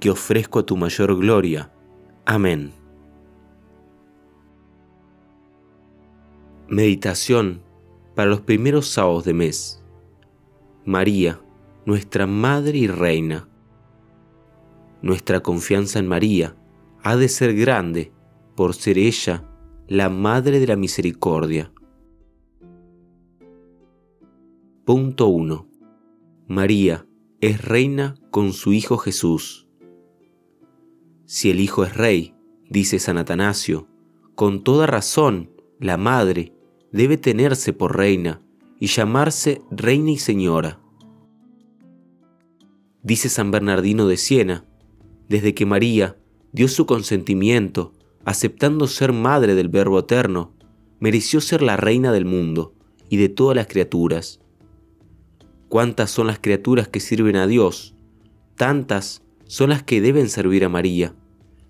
que ofrezco a tu mayor gloria. Amén. Meditación para los primeros sábados de mes. María, nuestra Madre y Reina. Nuestra confianza en María ha de ser grande por ser ella la Madre de la Misericordia. Punto 1. María es reina con su Hijo Jesús. Si el Hijo es rey, dice San Atanasio, con toda razón la Madre debe tenerse por reina y llamarse reina y señora. Dice San Bernardino de Siena, desde que María dio su consentimiento, aceptando ser madre del Verbo Eterno, mereció ser la reina del mundo y de todas las criaturas. ¿Cuántas son las criaturas que sirven a Dios? Tantas son las que deben servir a María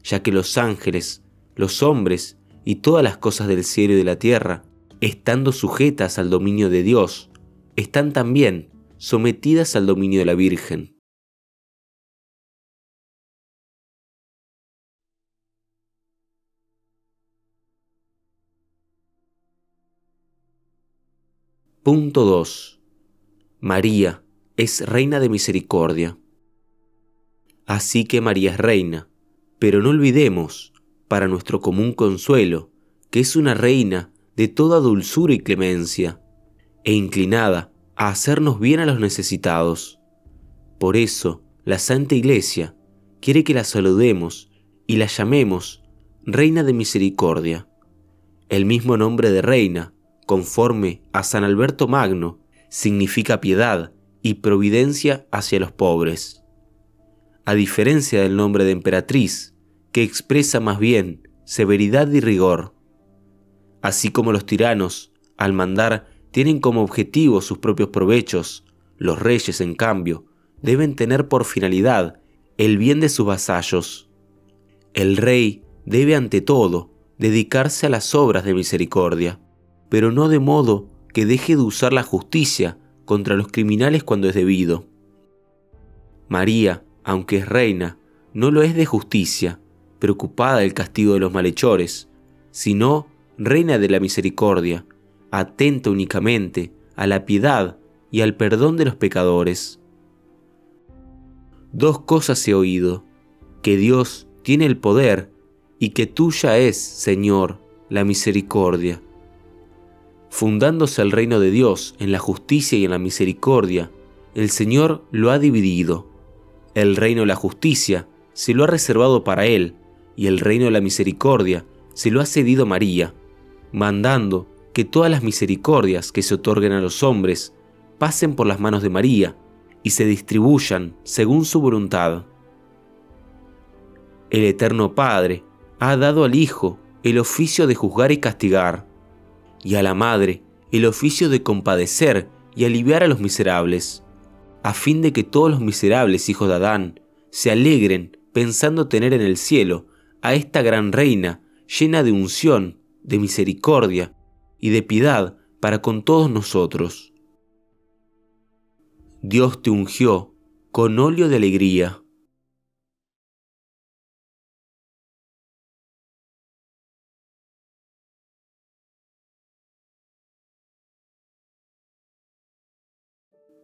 ya que los ángeles, los hombres y todas las cosas del cielo y de la tierra, estando sujetas al dominio de Dios, están también sometidas al dominio de la Virgen. Punto 2. María es reina de misericordia. Así que María es reina, pero no olvidemos, para nuestro común consuelo, que es una reina de toda dulzura y clemencia, e inclinada a hacernos bien a los necesitados. Por eso, la Santa Iglesia quiere que la saludemos y la llamemos Reina de Misericordia. El mismo nombre de reina, conforme a San Alberto Magno, significa piedad y providencia hacia los pobres a diferencia del nombre de emperatriz, que expresa más bien severidad y rigor. Así como los tiranos, al mandar, tienen como objetivo sus propios provechos, los reyes, en cambio, deben tener por finalidad el bien de sus vasallos. El rey debe ante todo dedicarse a las obras de misericordia, pero no de modo que deje de usar la justicia contra los criminales cuando es debido. María, aunque es reina, no lo es de justicia, preocupada del castigo de los malhechores, sino reina de la misericordia, atenta únicamente a la piedad y al perdón de los pecadores. Dos cosas he oído, que Dios tiene el poder y que tuya es, Señor, la misericordia. Fundándose el reino de Dios en la justicia y en la misericordia, el Señor lo ha dividido el reino de la justicia se lo ha reservado para él, y el reino de la misericordia se lo ha cedido María, mandando que todas las misericordias que se otorguen a los hombres pasen por las manos de María y se distribuyan según su voluntad. El Eterno Padre ha dado al Hijo el oficio de juzgar y castigar, y a la Madre el oficio de compadecer y aliviar a los miserables a fin de que todos los miserables hijos de Adán se alegren pensando tener en el cielo a esta gran reina llena de unción, de misericordia y de piedad para con todos nosotros. Dios te ungió con óleo de alegría.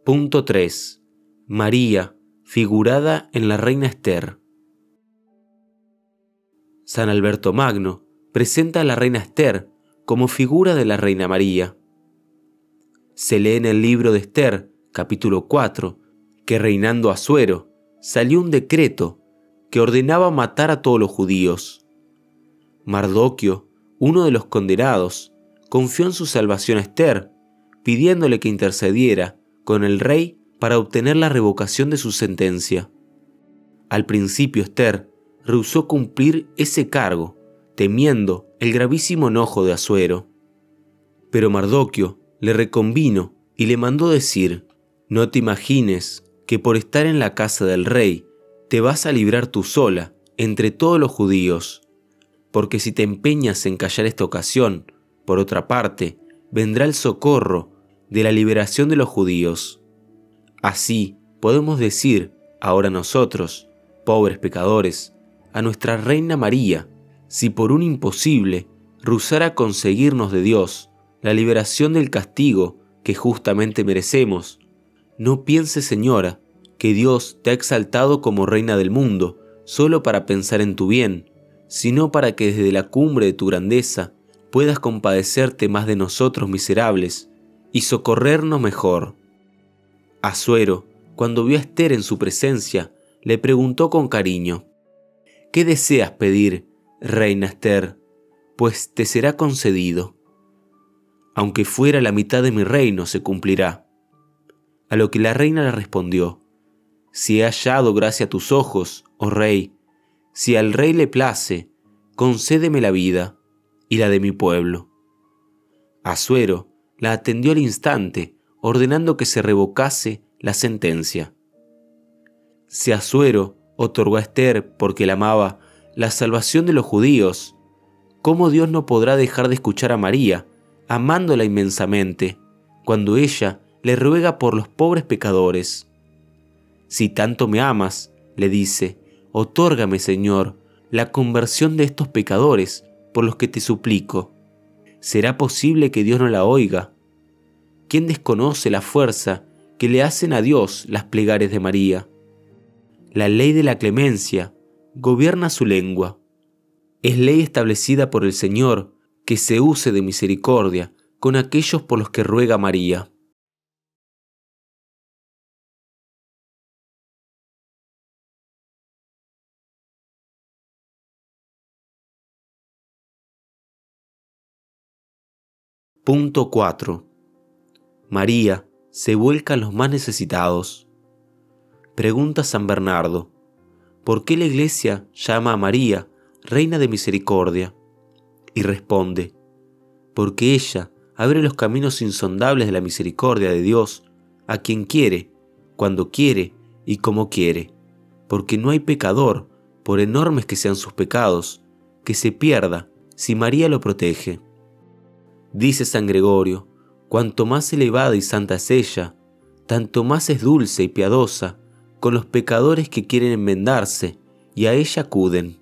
Punto 3. María, figurada en la reina Esther. San Alberto Magno presenta a la reina Esther como figura de la reina María. Se lee en el libro de Esther, capítulo 4, que reinando Asuero, salió un decreto que ordenaba matar a todos los judíos. Mardoquio, uno de los condenados, confió en su salvación a Esther, pidiéndole que intercediera con el rey para obtener la revocación de su sentencia. Al principio Esther rehusó cumplir ese cargo, temiendo el gravísimo enojo de Asuero. Pero Mardoquio le reconvino y le mandó decir, no te imagines que por estar en la casa del rey te vas a librar tú sola entre todos los judíos, porque si te empeñas en callar esta ocasión, por otra parte, vendrá el socorro de la liberación de los judíos. Así podemos decir ahora nosotros, pobres pecadores, a nuestra Reina María, si por un imposible rehusara conseguirnos de Dios la liberación del castigo que justamente merecemos, no piense, Señora, que Dios te ha exaltado como Reina del mundo solo para pensar en tu bien, sino para que desde la cumbre de tu grandeza puedas compadecerte más de nosotros miserables y socorrernos mejor. Asuero, cuando vio a Esther en su presencia, le preguntó con cariño, ¿Qué deseas pedir, reina Esther? Pues te será concedido. Aunque fuera la mitad de mi reino, se cumplirá. A lo que la reina le respondió, Si he hallado gracia a tus ojos, oh rey, si al rey le place, concédeme la vida y la de mi pueblo. Asuero la atendió al instante, ordenando que se revocase la sentencia. Si Asuero otorgó a Esther, porque la amaba, la salvación de los judíos, ¿cómo Dios no podrá dejar de escuchar a María, amándola inmensamente, cuando ella le ruega por los pobres pecadores? Si tanto me amas, le dice, otórgame, Señor, la conversión de estos pecadores por los que te suplico. ¿Será posible que Dios no la oiga? ¿Quién desconoce la fuerza que le hacen a Dios las plegarias de María? La ley de la clemencia gobierna su lengua. Es ley establecida por el Señor que se use de misericordia con aquellos por los que ruega María. Punto 4. María se vuelca a los más necesitados. Pregunta San Bernardo, ¿por qué la Iglesia llama a María Reina de Misericordia? Y responde, porque ella abre los caminos insondables de la misericordia de Dios a quien quiere, cuando quiere y como quiere, porque no hay pecador, por enormes que sean sus pecados, que se pierda si María lo protege. Dice San Gregorio, cuanto más elevada y santa es ella, tanto más es dulce y piadosa con los pecadores que quieren enmendarse y a ella acuden.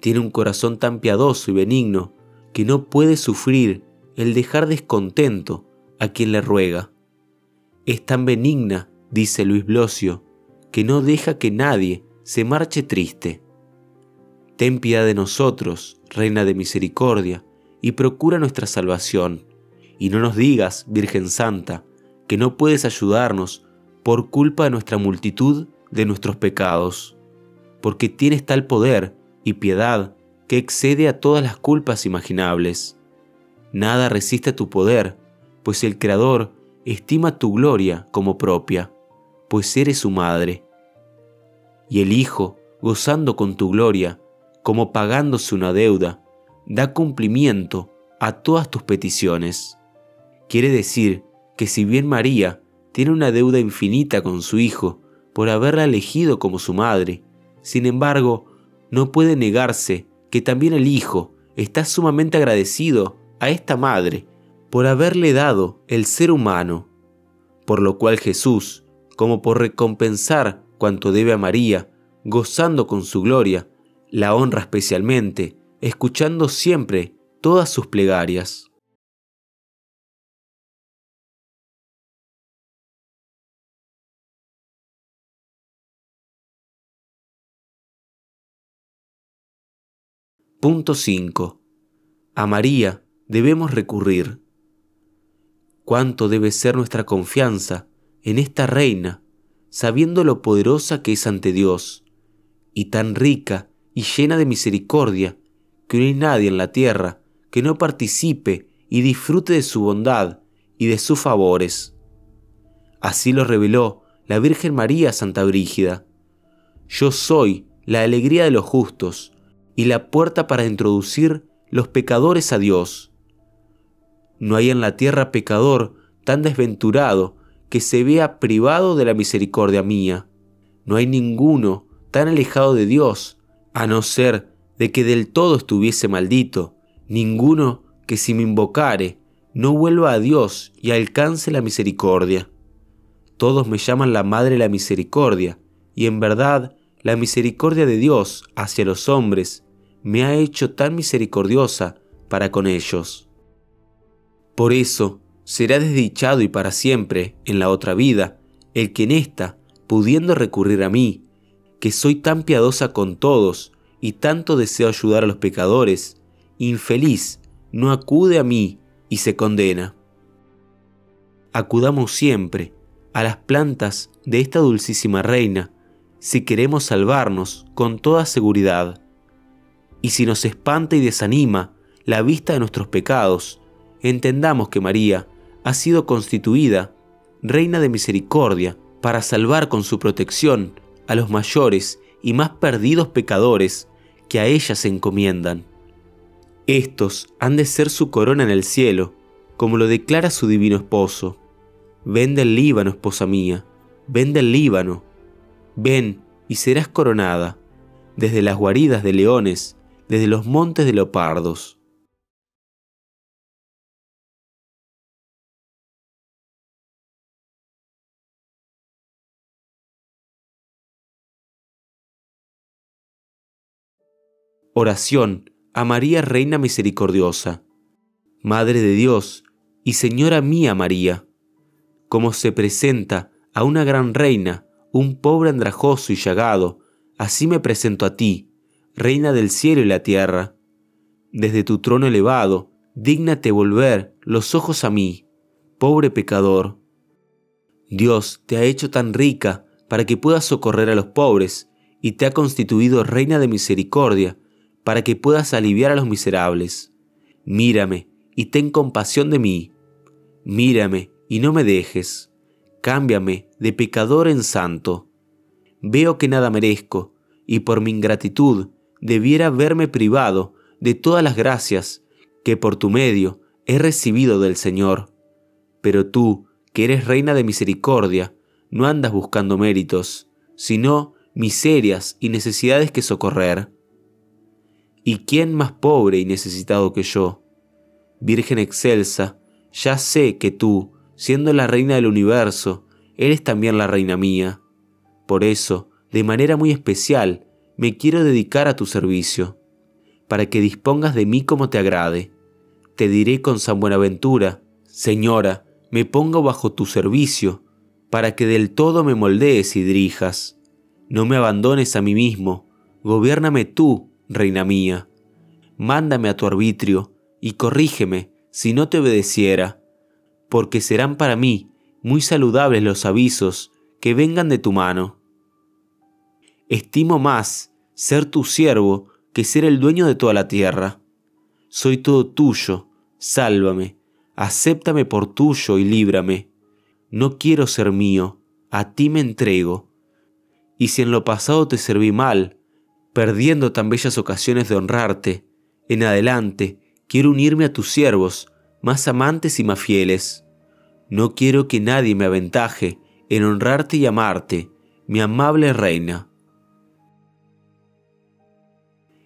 Tiene un corazón tan piadoso y benigno que no puede sufrir el dejar descontento a quien le ruega. Es tan benigna, dice Luis Blosio, que no deja que nadie se marche triste. Ten piedad de nosotros, Reina de Misericordia, y procura nuestra salvación. Y no nos digas, Virgen Santa, que no puedes ayudarnos por culpa de nuestra multitud de nuestros pecados, porque tienes tal poder y piedad que excede a todas las culpas imaginables. Nada resiste a tu poder, pues el Creador estima tu gloria como propia, pues eres su madre. Y el Hijo, gozando con tu gloria, como pagándose una deuda, da cumplimiento a todas tus peticiones. Quiere decir que si bien María tiene una deuda infinita con su Hijo por haberla elegido como su madre, sin embargo, no puede negarse que también el Hijo está sumamente agradecido a esta madre por haberle dado el ser humano, por lo cual Jesús, como por recompensar cuanto debe a María, gozando con su gloria, la honra especialmente escuchando siempre todas sus plegarias. Punto 5. A María debemos recurrir. ¿Cuánto debe ser nuestra confianza en esta reina, sabiendo lo poderosa que es ante Dios, y tan rica y llena de misericordia que no hay nadie en la tierra que no participe y disfrute de su bondad y de sus favores. Así lo reveló la Virgen María Santa Brígida. Yo soy la alegría de los justos y la puerta para introducir los pecadores a Dios. No hay en la tierra pecador tan desventurado que se vea privado de la misericordia mía. No hay ninguno tan alejado de Dios, a no ser de que del todo estuviese maldito, ninguno que si me invocare no vuelva a Dios y alcance la misericordia. Todos me llaman la Madre la Misericordia, y en verdad la misericordia de Dios hacia los hombres me ha hecho tan misericordiosa para con ellos. Por eso será desdichado y para siempre en la otra vida el que en esta, pudiendo recurrir a mí, que soy tan piadosa con todos y tanto deseo ayudar a los pecadores, infeliz, no acude a mí y se condena. Acudamos siempre a las plantas de esta dulcísima reina si queremos salvarnos con toda seguridad. Y si nos espanta y desanima la vista de nuestros pecados, entendamos que María ha sido constituida Reina de Misericordia para salvar con su protección a los mayores y más perdidos pecadores que a ella se encomiendan. Estos han de ser su corona en el cielo, como lo declara su divino esposo. Ven del Líbano, esposa mía, ven del Líbano. Ven y serás coronada, desde las guaridas de leones, desde los montes de leopardos. Oración a María Reina Misericordiosa, Madre de Dios y Señora mía María, como se presenta a una gran reina un pobre andrajoso y llagado, así me presento a ti, Reina del cielo y la tierra. Desde tu trono elevado, dígnate volver los ojos a mí, pobre pecador. Dios te ha hecho tan rica para que puedas socorrer a los pobres, y te ha constituido Reina de misericordia para que puedas aliviar a los miserables. Mírame y ten compasión de mí. Mírame y no me dejes. Cámbiame de pecador en santo. Veo que nada merezco, y por mi ingratitud debiera verme privado de todas las gracias que por tu medio he recibido del Señor. Pero tú, que eres reina de misericordia, no andas buscando méritos, sino miserias y necesidades que socorrer. ¿Y quién más pobre y necesitado que yo? Virgen excelsa, ya sé que tú, siendo la reina del universo, eres también la reina mía. Por eso, de manera muy especial, me quiero dedicar a tu servicio, para que dispongas de mí como te agrade. Te diré con San Buenaventura, Señora, me pongo bajo tu servicio, para que del todo me moldees y dirijas. No me abandones a mí mismo, gobiérname tú reina mía. Mándame a tu arbitrio y corrígeme si no te obedeciera, porque serán para mí muy saludables los avisos que vengan de tu mano. Estimo más ser tu siervo que ser el dueño de toda la tierra. Soy todo tuyo, sálvame, acéptame por tuyo y líbrame. No quiero ser mío, a ti me entrego. Y si en lo pasado te serví mal, perdiendo tan bellas ocasiones de honrarte, en adelante quiero unirme a tus siervos, más amantes y más fieles. No quiero que nadie me aventaje en honrarte y amarte, mi amable reina.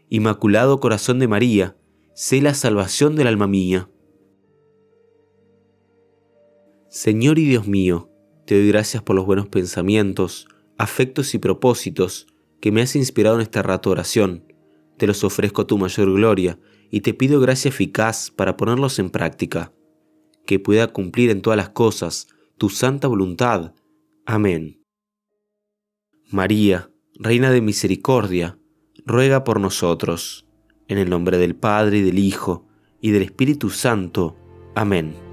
Inmaculado Corazón de María, sé la salvación del alma mía. Señor y Dios mío, te doy gracias por los buenos pensamientos, afectos y propósitos que me has inspirado en esta rato oración. Te los ofrezco a tu mayor gloria y te pido gracia eficaz para ponerlos en práctica, que pueda cumplir en todas las cosas tu santa voluntad. Amén. María, Reina de Misericordia, ruega por nosotros, en el nombre del Padre y del Hijo y del Espíritu Santo. Amén.